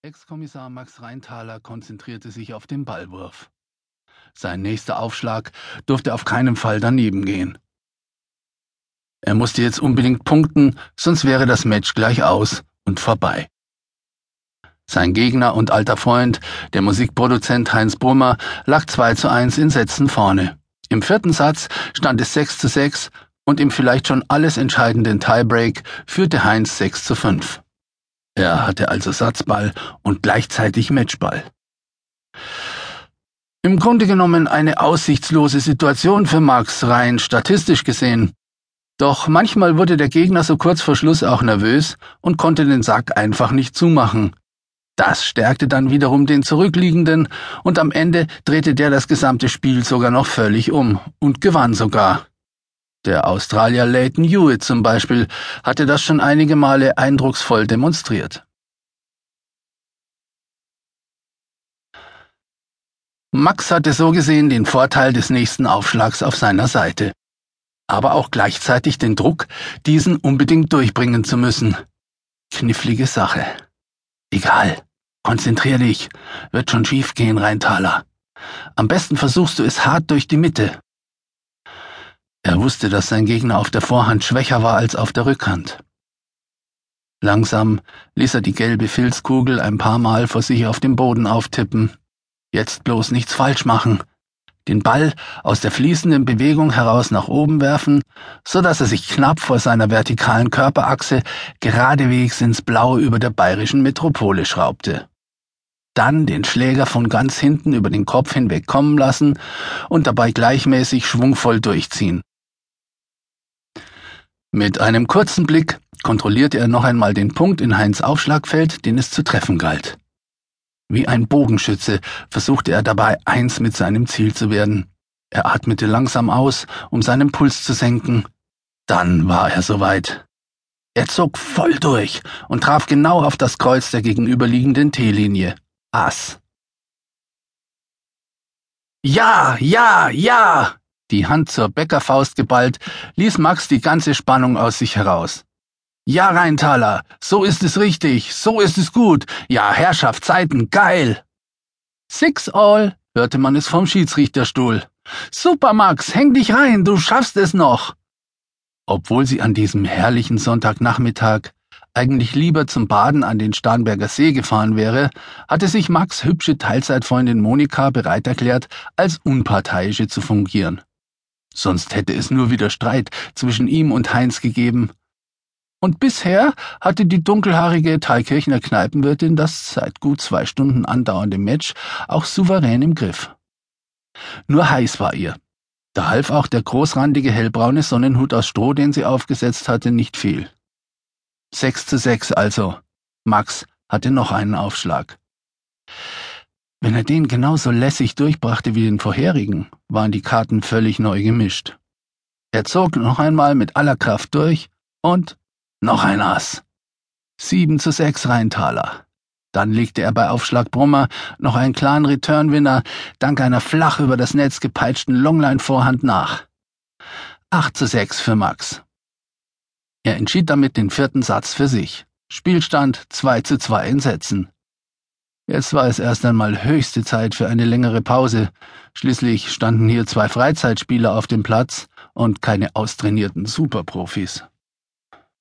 Ex-Kommissar Max Rheintaler konzentrierte sich auf den Ballwurf. Sein nächster Aufschlag durfte auf keinen Fall daneben gehen. Er musste jetzt unbedingt punkten, sonst wäre das Match gleich aus und vorbei. Sein Gegner und alter Freund, der Musikproduzent Heinz Brummer, lag 2 zu 1 in Sätzen vorne. Im vierten Satz stand es 6 zu 6 und im vielleicht schon alles entscheidenden Tiebreak führte Heinz 6 zu 5. Er hatte also Satzball und gleichzeitig Matchball. Im Grunde genommen eine aussichtslose Situation für Max rein statistisch gesehen. Doch manchmal wurde der Gegner so kurz vor Schluss auch nervös und konnte den Sack einfach nicht zumachen. Das stärkte dann wiederum den Zurückliegenden und am Ende drehte der das gesamte Spiel sogar noch völlig um und gewann sogar. Der Australier Leighton Hewitt zum Beispiel hatte das schon einige Male eindrucksvoll demonstriert. Max hatte so gesehen den Vorteil des nächsten Aufschlags auf seiner Seite, aber auch gleichzeitig den Druck, diesen unbedingt durchbringen zu müssen. Knifflige Sache. Egal, konzentrier dich, wird schon schief gehen, Rheintaler. Am besten versuchst du es hart durch die Mitte. Er wusste, dass sein Gegner auf der Vorhand schwächer war als auf der Rückhand. Langsam ließ er die gelbe Filzkugel ein paar Mal vor sich auf dem Boden auftippen. Jetzt bloß nichts falsch machen. Den Ball aus der fließenden Bewegung heraus nach oben werfen, so dass er sich knapp vor seiner vertikalen Körperachse geradewegs ins Blaue über der bayerischen Metropole schraubte. Dann den Schläger von ganz hinten über den Kopf hinweg kommen lassen und dabei gleichmäßig schwungvoll durchziehen. Mit einem kurzen Blick kontrollierte er noch einmal den Punkt in Heinz Aufschlagfeld, den es zu treffen galt. Wie ein Bogenschütze versuchte er dabei, eins mit seinem Ziel zu werden. Er atmete langsam aus, um seinen Puls zu senken. Dann war er soweit. Er zog voll durch und traf genau auf das Kreuz der gegenüberliegenden T-Linie. Ass. Ja, ja, ja! Die Hand zur Bäckerfaust geballt, ließ Max die ganze Spannung aus sich heraus. Ja, Rheintaler, so ist es richtig, so ist es gut. Ja, Herrschaft, Zeiten, geil. Six all, hörte man es vom Schiedsrichterstuhl. Super, Max, häng dich rein, du schaffst es noch. Obwohl sie an diesem herrlichen Sonntagnachmittag eigentlich lieber zum Baden an den Starnberger See gefahren wäre, hatte sich Max hübsche Teilzeitfreundin Monika bereit erklärt, als Unparteiische zu fungieren sonst hätte es nur wieder Streit zwischen ihm und Heinz gegeben. Und bisher hatte die dunkelhaarige Thalkirchner Kneipenwirtin das seit gut zwei Stunden andauernde Match auch souverän im Griff. Nur heiß war ihr. Da half auch der großrandige hellbraune Sonnenhut aus Stroh, den sie aufgesetzt hatte, nicht viel. Sechs zu sechs also. Max hatte noch einen Aufschlag. Wenn er den genauso lässig durchbrachte wie den vorherigen, waren die Karten völlig neu gemischt. Er zog noch einmal mit aller Kraft durch und noch ein Ass. Sieben zu sechs Rheintaler. Dann legte er bei Aufschlag Brummer noch einen klaren Returnwinner dank einer flach über das Netz gepeitschten Longline-Vorhand nach. Acht zu sechs für Max. Er entschied damit den vierten Satz für sich. Spielstand zwei zu zwei in Sätzen. Jetzt war es erst einmal höchste Zeit für eine längere Pause. Schließlich standen hier zwei Freizeitspieler auf dem Platz und keine austrainierten Superprofis.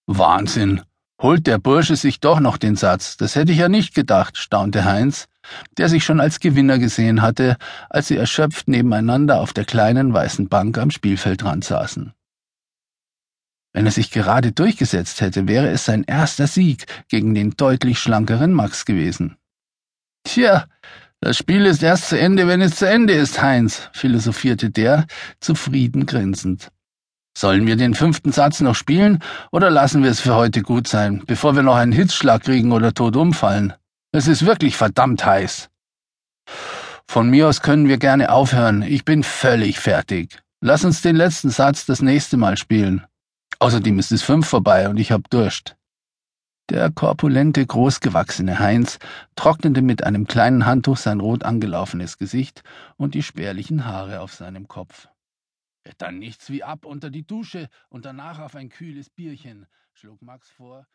Wahnsinn. Holt der Bursche sich doch noch den Satz. Das hätte ich ja nicht gedacht, staunte Heinz, der sich schon als Gewinner gesehen hatte, als sie erschöpft nebeneinander auf der kleinen weißen Bank am Spielfeldrand saßen. Wenn er sich gerade durchgesetzt hätte, wäre es sein erster Sieg gegen den deutlich schlankeren Max gewesen. Tja, das Spiel ist erst zu Ende, wenn es zu Ende ist, Heinz, philosophierte der, zufrieden grinsend. Sollen wir den fünften Satz noch spielen oder lassen wir es für heute gut sein, bevor wir noch einen Hitzschlag kriegen oder tot umfallen? Es ist wirklich verdammt heiß. Von mir aus können wir gerne aufhören. Ich bin völlig fertig. Lass uns den letzten Satz das nächste Mal spielen. Außerdem ist es fünf vorbei und ich hab Durst. Der korpulente, großgewachsene Heinz trocknete mit einem kleinen Handtuch sein rot angelaufenes Gesicht und die spärlichen Haare auf seinem Kopf. Dann nichts wie ab unter die Dusche und danach auf ein kühles Bierchen, schlug Max vor